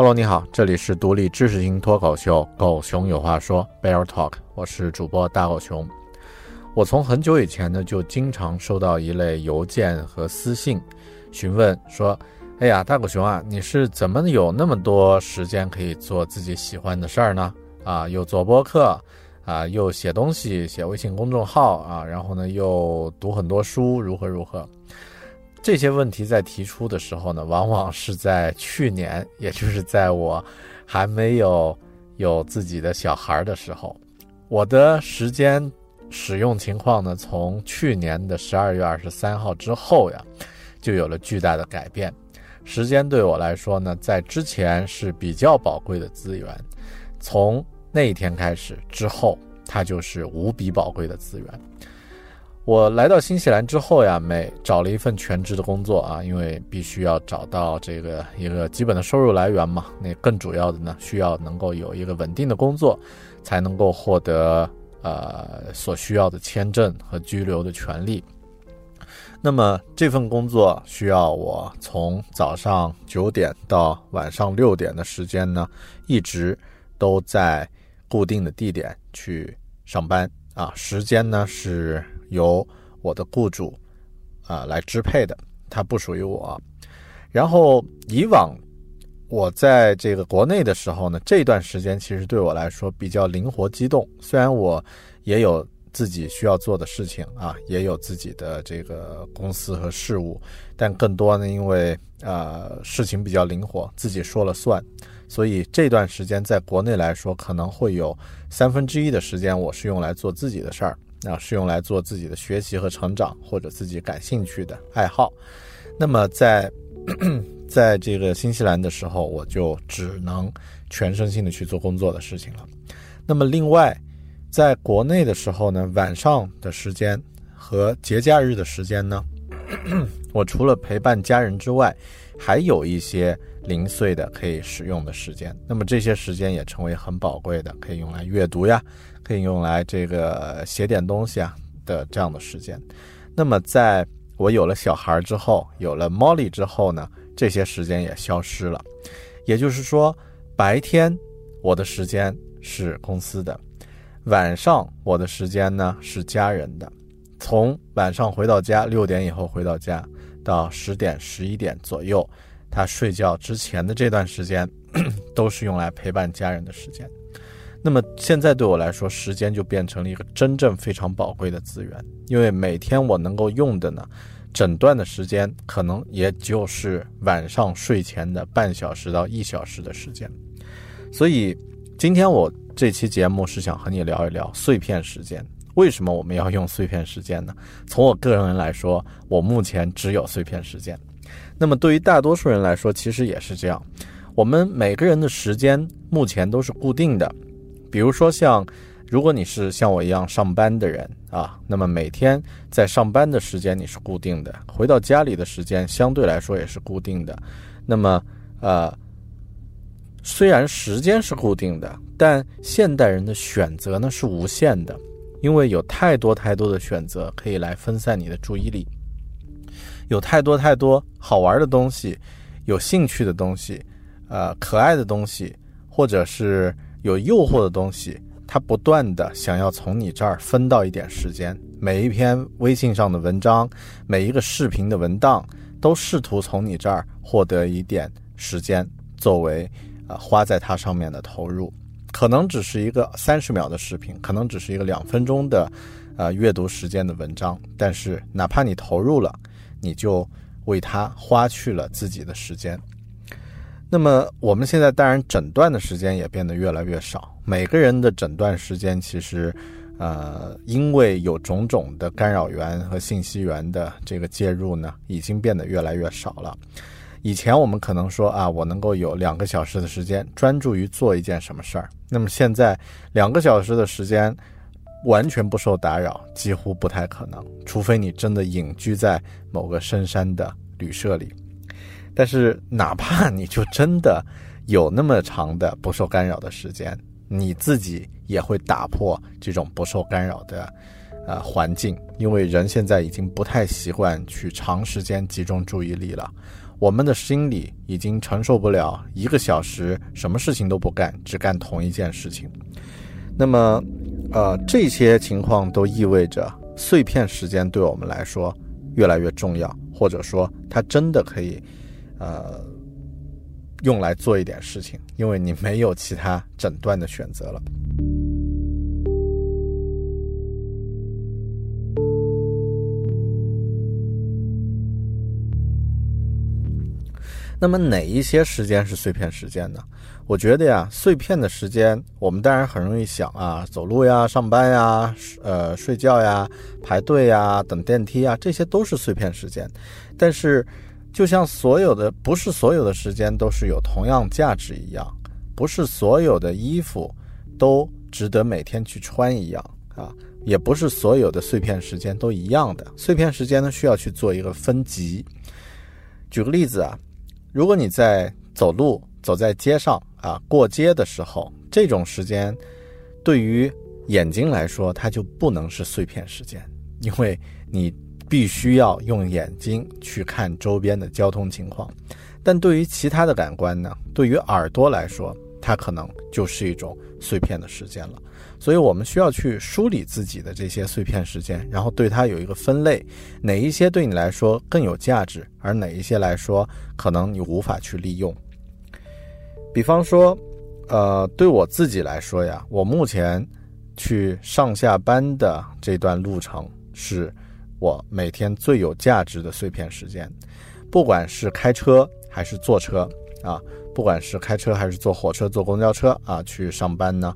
Hello，你好，这里是独立知识型脱口秀《狗熊有话说》（Bear Talk），我是主播大狗熊。我从很久以前呢，就经常收到一类邮件和私信，询问说：“哎呀，大狗熊啊，你是怎么有那么多时间可以做自己喜欢的事儿呢？啊，又做播客，啊，又写东西，写微信公众号啊，然后呢，又读很多书，如何如何？”这些问题在提出的时候呢，往往是在去年，也就是在我还没有有自己的小孩的时候。我的时间使用情况呢，从去年的十二月二十三号之后呀，就有了巨大的改变。时间对我来说呢，在之前是比较宝贵的资源，从那一天开始之后，它就是无比宝贵的资源。我来到新西兰之后呀，每找了一份全职的工作啊，因为必须要找到这个一个基本的收入来源嘛。那更主要的呢，需要能够有一个稳定的工作，才能够获得呃所需要的签证和居留的权利。那么这份工作需要我从早上九点到晚上六点的时间呢，一直都在固定的地点去上班啊，时间呢是。由我的雇主啊来支配的，它不属于我。然后以往我在这个国内的时候呢，这段时间其实对我来说比较灵活机动。虽然我也有自己需要做的事情啊，也有自己的这个公司和事务，但更多呢，因为呃事情比较灵活，自己说了算，所以这段时间在国内来说，可能会有三分之一的时间我是用来做自己的事儿。啊，是用来做自己的学习和成长，或者自己感兴趣的爱好。那么，在 在这个新西兰的时候，我就只能全身心的去做工作的事情了。那么，另外，在国内的时候呢，晚上的时间和节假日的时间呢，我除了陪伴家人之外，还有一些零碎的可以使用的时间。那么这些时间也成为很宝贵的，可以用来阅读呀，可以用来这个写点东西啊的这样的时间。那么在我有了小孩之后，有了 Molly 之后呢，这些时间也消失了。也就是说，白天我的时间是公司的，晚上我的时间呢是家人的。从晚上回到家，六点以后回到家，到十点、十一点左右，他睡觉之前的这段时间，都是用来陪伴家人的时间。那么现在对我来说，时间就变成了一个真正非常宝贵的资源，因为每天我能够用的呢，整段的时间可能也就是晚上睡前的半小时到一小时的时间。所以今天我这期节目是想和你聊一聊碎片时间。为什么我们要用碎片时间呢？从我个人来说，我目前只有碎片时间。那么对于大多数人来说，其实也是这样。我们每个人的时间目前都是固定的。比如说，像如果你是像我一样上班的人啊，那么每天在上班的时间你是固定的，回到家里的时间相对来说也是固定的。那么，呃，虽然时间是固定的，但现代人的选择呢是无限的。因为有太多太多的选择可以来分散你的注意力，有太多太多好玩的东西，有兴趣的东西，呃，可爱的东西，或者是有诱惑的东西，它不断的想要从你这儿分到一点时间。每一篇微信上的文章，每一个视频的文档，都试图从你这儿获得一点时间，作为呃花在它上面的投入。可能只是一个三十秒的视频，可能只是一个两分钟的，呃，阅读时间的文章。但是，哪怕你投入了，你就为它花去了自己的时间。那么，我们现在当然诊断的时间也变得越来越少。每个人的诊断时间，其实，呃，因为有种种的干扰源和信息源的这个介入呢，已经变得越来越少了。以前我们可能说啊，我能够有两个小时的时间专注于做一件什么事儿。那么现在两个小时的时间完全不受打扰，几乎不太可能，除非你真的隐居在某个深山的旅社里。但是哪怕你就真的有那么长的不受干扰的时间，你自己也会打破这种不受干扰的呃环境，因为人现在已经不太习惯去长时间集中注意力了。我们的心里已经承受不了一个小时什么事情都不干，只干同一件事情。那么，呃，这些情况都意味着碎片时间对我们来说越来越重要，或者说它真的可以，呃，用来做一点事情，因为你没有其他诊断的选择了。那么哪一些时间是碎片时间呢？我觉得呀，碎片的时间，我们当然很容易想啊，走路呀、上班呀、呃、睡觉呀、排队呀、等电梯啊，这些都是碎片时间。但是，就像所有的不是所有的时间都是有同样价值一样，不是所有的衣服都值得每天去穿一样啊，也不是所有的碎片时间都一样的。碎片时间呢，需要去做一个分级。举个例子啊。如果你在走路走在街上啊，过街的时候，这种时间对于眼睛来说，它就不能是碎片时间，因为你必须要用眼睛去看周边的交通情况。但对于其他的感官呢，对于耳朵来说，它可能就是一种碎片的时间了。所以我们需要去梳理自己的这些碎片时间，然后对它有一个分类，哪一些对你来说更有价值，而哪一些来说可能你无法去利用。比方说，呃，对我自己来说呀，我目前去上下班的这段路程是我每天最有价值的碎片时间，不管是开车还是坐车啊，不管是开车还是坐火车、坐公交车啊，去上班呢。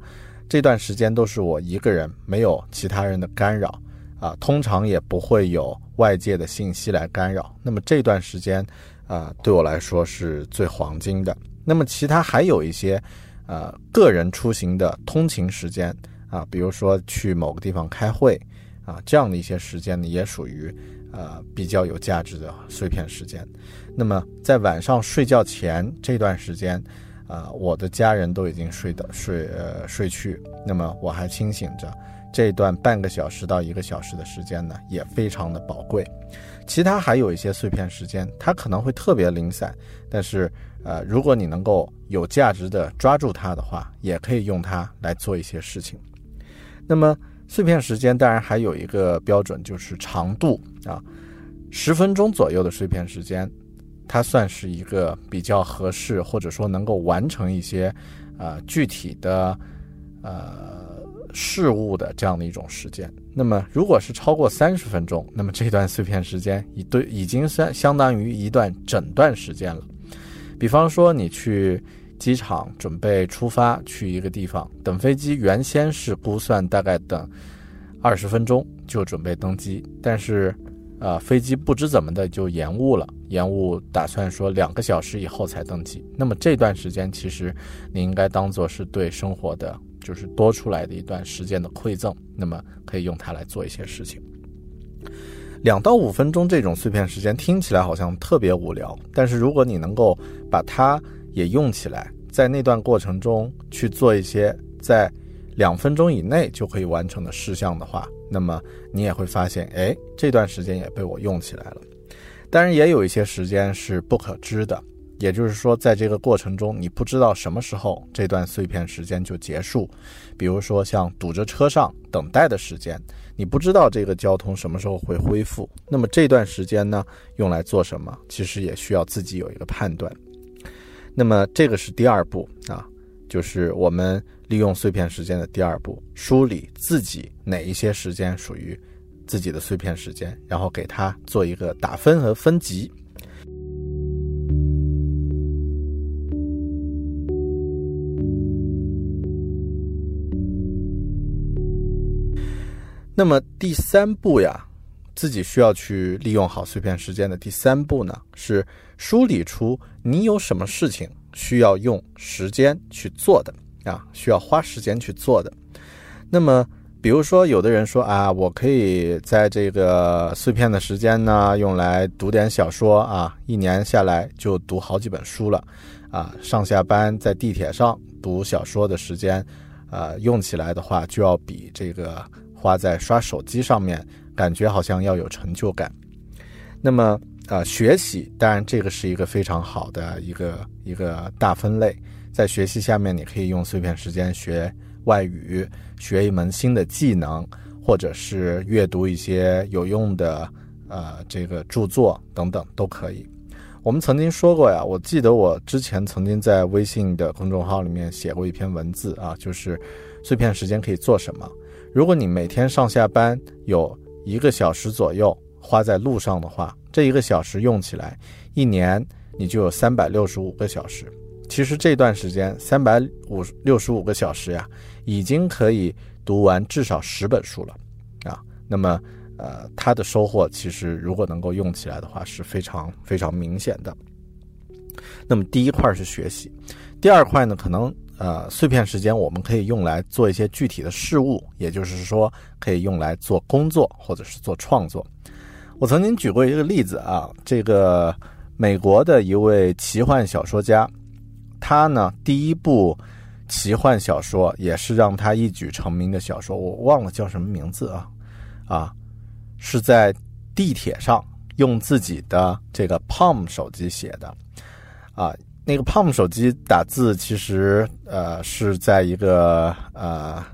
这段时间都是我一个人，没有其他人的干扰，啊，通常也不会有外界的信息来干扰。那么这段时间，啊，对我来说是最黄金的。那么其他还有一些，呃，个人出行的通勤时间，啊，比如说去某个地方开会，啊，这样的一些时间呢，也属于呃比较有价值的碎片时间。那么在晚上睡觉前这段时间，啊，我的家人都已经睡的睡呃睡去，那么我还清醒着，这段半个小时到一个小时的时间呢，也非常的宝贵。其他还有一些碎片时间，它可能会特别零散，但是呃，如果你能够有价值的抓住它的话，也可以用它来做一些事情。那么碎片时间当然还有一个标准，就是长度啊，十分钟左右的碎片时间，它算是一个比较合适，或者说能够完成一些啊具体的呃。事物的这样的一种时间，那么如果是超过三十分钟，那么这段碎片时间已对已经相相当于一段整段时间了。比方说，你去机场准备出发去一个地方等飞机，原先是估算大概等二十分钟就准备登机，但是呃飞机不知怎么的就延误了，延误打算说两个小时以后才登机。那么这段时间其实你应该当做是对生活的。就是多出来的一段时间的馈赠，那么可以用它来做一些事情。两到五分钟这种碎片时间听起来好像特别无聊，但是如果你能够把它也用起来，在那段过程中去做一些在两分钟以内就可以完成的事项的话，那么你也会发现，哎，这段时间也被我用起来了。当然，也有一些时间是不可知的。也就是说，在这个过程中，你不知道什么时候这段碎片时间就结束。比如说，像堵着车上等待的时间，你不知道这个交通什么时候会恢复。那么这段时间呢，用来做什么？其实也需要自己有一个判断。那么这个是第二步啊，就是我们利用碎片时间的第二步，梳理自己哪一些时间属于自己的碎片时间，然后给它做一个打分和分级。那么第三步呀，自己需要去利用好碎片时间的第三步呢，是梳理出你有什么事情需要用时间去做的啊，需要花时间去做的。那么，比如说，有的人说啊，我可以在这个碎片的时间呢，用来读点小说啊，一年下来就读好几本书了啊，上下班在地铁上读小说的时间，啊，用起来的话就要比这个。花在刷手机上面，感觉好像要有成就感。那么，呃，学习当然这个是一个非常好的一个一个大分类。在学习下面，你可以用碎片时间学外语，学一门新的技能，或者是阅读一些有用的呃这个著作等等都可以。我们曾经说过呀，我记得我之前曾经在微信的公众号里面写过一篇文字啊，就是碎片时间可以做什么。如果你每天上下班有一个小时左右花在路上的话，这一个小时用起来，一年你就有三百六十五个小时。其实这段时间三百五六十五个小时呀，已经可以读完至少十本书了，啊，那么呃，它的收获其实如果能够用起来的话，是非常非常明显的。那么第一块是学习，第二块呢，可能。呃，碎片时间我们可以用来做一些具体的事物，也就是说，可以用来做工作或者是做创作。我曾经举过一个例子啊，这个美国的一位奇幻小说家，他呢第一部奇幻小说也是让他一举成名的小说，我忘了叫什么名字啊啊，是在地铁上用自己的这个 Palm 手机写的啊。那个 Palm 手机打字其实呃是在一个呃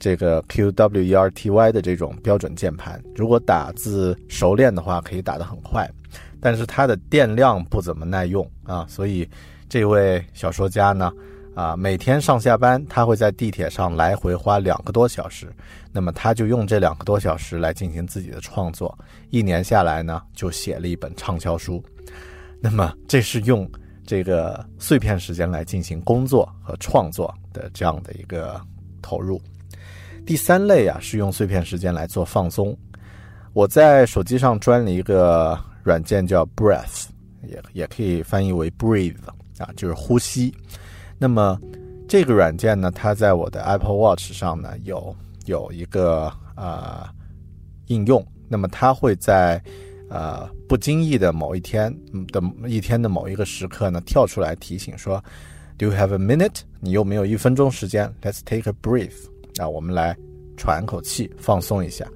这个 QWERTY 的这种标准键盘，如果打字熟练的话，可以打得很快，但是它的电量不怎么耐用啊，所以这位小说家呢啊每天上下班他会在地铁上来回花两个多小时，那么他就用这两个多小时来进行自己的创作，一年下来呢就写了一本畅销书，那么这是用。这个碎片时间来进行工作和创作的这样的一个投入。第三类啊，是用碎片时间来做放松。我在手机上装了一个软件叫 Breath，也也可以翻译为 Breathe 啊，就是呼吸。那么这个软件呢，它在我的 Apple Watch 上呢有有一个呃应用，那么它会在呃不经意的某一天的一天的某一个时刻呢跳出来提醒说，Do you have a minute？你有没有一分钟时间？Let's take a breath。啊，我们来喘口气，放松一下。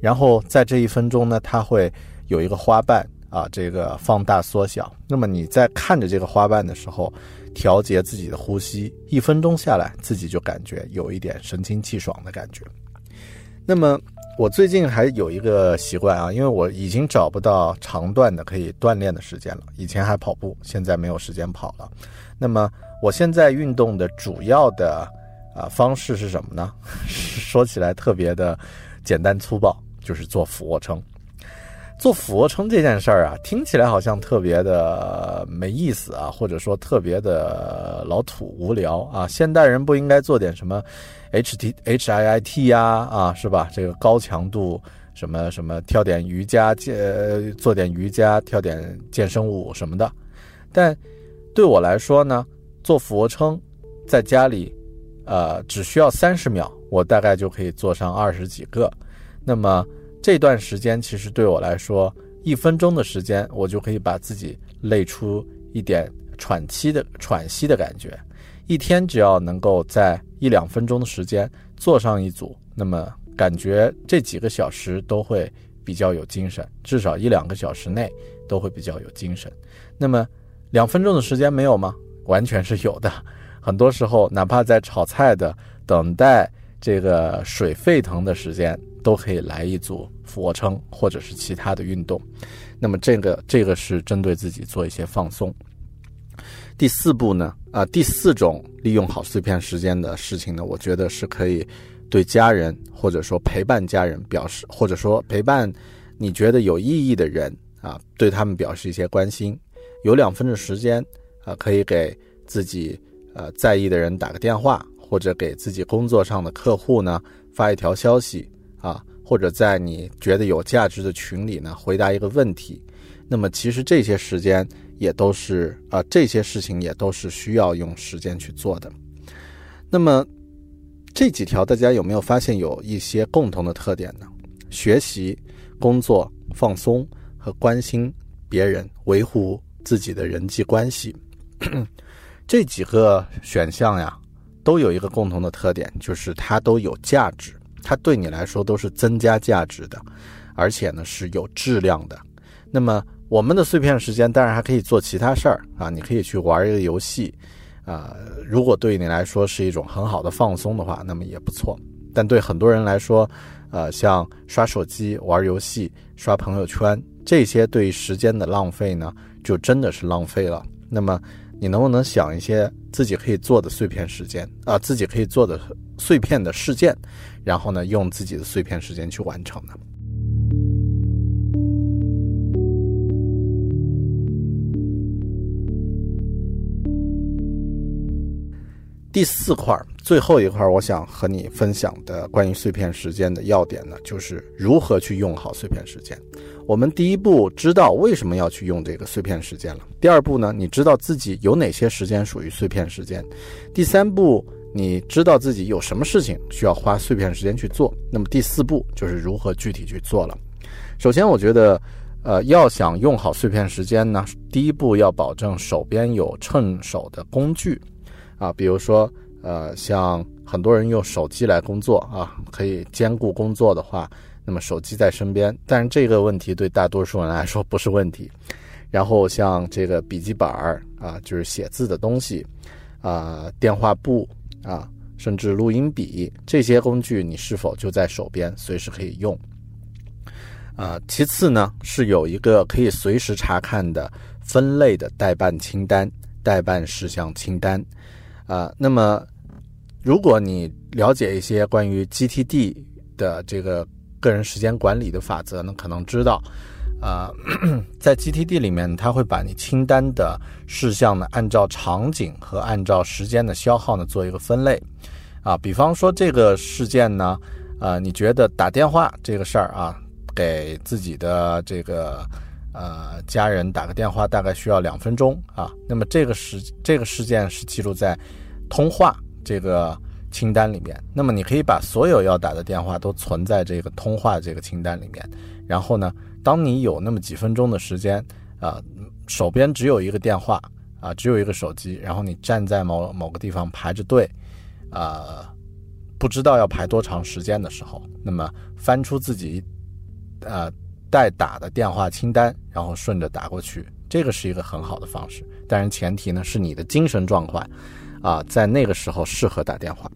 然后在这一分钟呢，它会有一个花瓣啊，这个放大缩小。那么你在看着这个花瓣的时候，调节自己的呼吸，一分钟下来，自己就感觉有一点神清气爽的感觉。那么我最近还有一个习惯啊，因为我已经找不到长段的可以锻炼的时间了。以前还跑步，现在没有时间跑了。那么我现在运动的主要的啊方式是什么呢？说起来特别的简单粗暴，就是做俯卧撑。做俯卧撑这件事儿啊，听起来好像特别的没意思啊，或者说特别的老土无聊啊。现代人不应该做点什么 H T H I I T 呀啊，是吧？这个高强度什么什么跳点瑜伽健，做点瑜伽，跳点健身舞什么的。但对我来说呢，做俯卧撑在家里，呃，只需要三十秒，我大概就可以做上二十几个。那么。这段时间其实对我来说，一分钟的时间，我就可以把自己累出一点喘气的喘息的感觉。一天只要能够在一两分钟的时间做上一组，那么感觉这几个小时都会比较有精神，至少一两个小时内都会比较有精神。那么两分钟的时间没有吗？完全是有的。很多时候，哪怕在炒菜的等待这个水沸腾的时间。都可以来一组俯卧撑，或者是其他的运动。那么这个这个是针对自己做一些放松。第四步呢，啊，第四种利用好碎片时间的事情呢，我觉得是可以对家人或者说陪伴家人表示，或者说陪伴你觉得有意义的人啊，对他们表示一些关心。有两分的时间啊，可以给自己呃在意的人打个电话，或者给自己工作上的客户呢发一条消息。啊，或者在你觉得有价值的群里呢，回答一个问题，那么其实这些时间也都是啊，这些事情也都是需要用时间去做的。那么这几条大家有没有发现有一些共同的特点呢？学习、工作、放松和关心别人，维护自己的人际关系，这几个选项呀，都有一个共同的特点，就是它都有价值。它对你来说都是增加价值的，而且呢是有质量的。那么我们的碎片时间当然还可以做其他事儿啊，你可以去玩一个游戏，啊，如果对你来说是一种很好的放松的话，那么也不错。但对很多人来说，呃，像刷手机、玩游戏、刷朋友圈这些对于时间的浪费呢，就真的是浪费了。那么你能不能想一些自己可以做的碎片时间啊，自己可以做的？碎片的事件，然后呢，用自己的碎片时间去完成呢。第四块，最后一块，我想和你分享的关于碎片时间的要点呢，就是如何去用好碎片时间。我们第一步知道为什么要去用这个碎片时间了。第二步呢，你知道自己有哪些时间属于碎片时间。第三步。你知道自己有什么事情需要花碎片时间去做，那么第四步就是如何具体去做了。首先，我觉得，呃，要想用好碎片时间呢，第一步要保证手边有趁手的工具，啊，比如说，呃，像很多人用手机来工作啊，可以兼顾工作的话，那么手机在身边，但是这个问题对大多数人来说不是问题。然后像这个笔记本儿啊，就是写字的东西，啊，电话簿。啊，甚至录音笔这些工具，你是否就在手边，随时可以用？啊，其次呢，是有一个可以随时查看的分类的代办清单、代办事项清单。啊，那么如果你了解一些关于 GTD 的这个个人时间管理的法则呢，可能知道。啊，在 GTD 里面，它会把你清单的事项呢，按照场景和按照时间的消耗呢，做一个分类。啊，比方说这个事件呢，呃，你觉得打电话这个事儿啊，给自己的这个呃家人打个电话大概需要两分钟啊，那么这个时这个事件是记录在通话这个清单里面。那么你可以把所有要打的电话都存在这个通话这个清单里面。然后呢，当你有那么几分钟的时间，啊，手边只有一个电话，啊，只有一个手机，然后你站在某某个地方排着队，啊，不知道要排多长时间的时候，那么翻出自己，呃，待打的电话清单，然后顺着打过去。这个是一个很好的方式，当然前提呢是你的精神状况，啊，在那个时候适合打电话。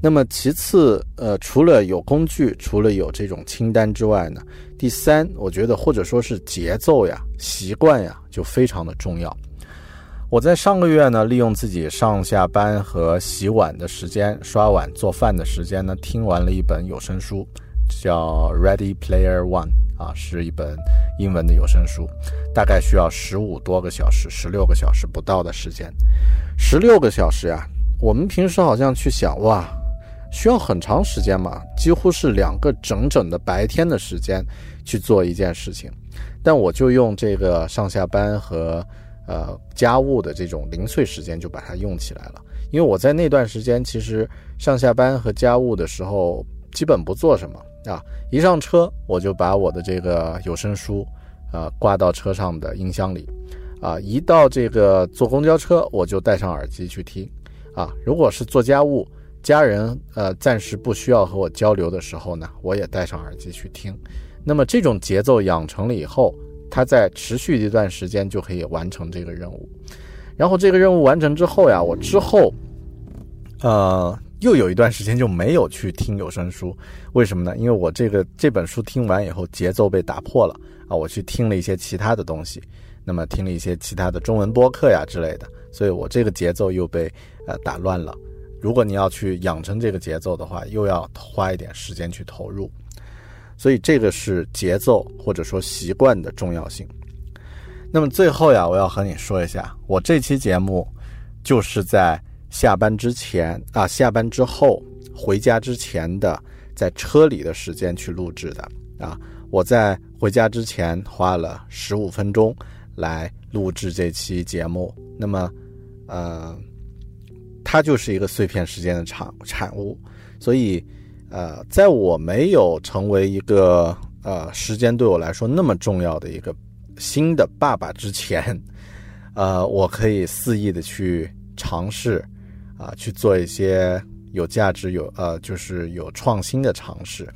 那么其次，呃，除了有工具，除了有这种清单之外呢，第三，我觉得或者说是节奏呀、习惯呀，就非常的重要。我在上个月呢，利用自己上下班和洗碗的时间、刷碗、做饭的时间呢，听完了一本有声书，叫《Ready Player One》。啊，是一本英文的有声书，大概需要十五多个小时，十六个小时不到的时间。十六个小时呀，我们平时好像去想，哇，需要很长时间嘛，几乎是两个整整的白天的时间去做一件事情。但我就用这个上下班和呃家务的这种零碎时间，就把它用起来了。因为我在那段时间其实上下班和家务的时候，基本不做什么。啊，一上车我就把我的这个有声书，啊挂到车上的音箱里，啊，一到这个坐公交车我就戴上耳机去听，啊，如果是做家务，家人呃暂时不需要和我交流的时候呢，我也戴上耳机去听。那么这种节奏养成了以后，它在持续一段时间就可以完成这个任务。然后这个任务完成之后呀，我之后，呃。又有一段时间就没有去听有声书，为什么呢？因为我这个这本书听完以后节奏被打破了啊，我去听了一些其他的东西，那么听了一些其他的中文播客呀之类的，所以我这个节奏又被呃打乱了。如果你要去养成这个节奏的话，又要花一点时间去投入，所以这个是节奏或者说习惯的重要性。那么最后呀，我要和你说一下，我这期节目就是在。下班之前啊，下班之后回家之前的，在车里的时间去录制的啊。我在回家之前花了十五分钟来录制这期节目。那么，呃，它就是一个碎片时间的产产物。所以，呃，在我没有成为一个呃时间对我来说那么重要的一个新的爸爸之前，呃，我可以肆意的去尝试。啊，去做一些有价值、有呃，就是有创新的尝试，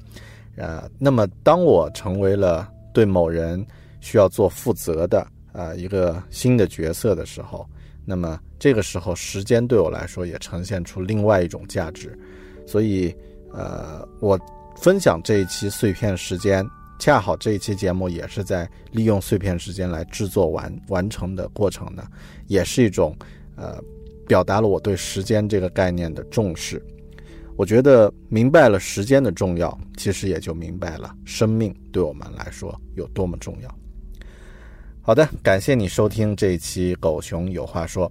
呃，那么当我成为了对某人需要做负责的啊一个新的角色的时候，那么这个时候时间对我来说也呈现出另外一种价值，所以呃，我分享这一期碎片时间，恰好这一期节目也是在利用碎片时间来制作完完成的过程呢，也是一种呃。表达了我对时间这个概念的重视。我觉得明白了时间的重要，其实也就明白了生命对我们来说有多么重要。好的，感谢你收听这一期《狗熊有话说》，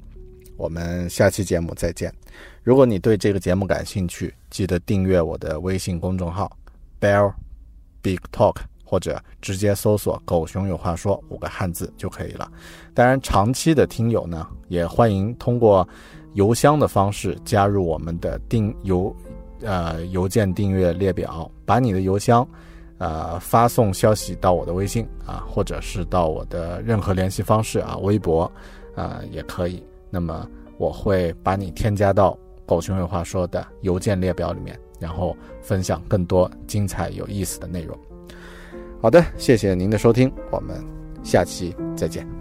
我们下期节目再见。如果你对这个节目感兴趣，记得订阅我的微信公众号 “Bear Big Talk”。或者直接搜索“狗熊有话说”五个汉字就可以了。当然，长期的听友呢，也欢迎通过邮箱的方式加入我们的订邮，呃，邮件订阅列表，把你的邮箱，呃，发送消息到我的微信啊，或者是到我的任何联系方式啊，微博，啊，也可以。那么我会把你添加到“狗熊有话说”的邮件列表里面，然后分享更多精彩有意思的内容。好的，谢谢您的收听，我们下期再见。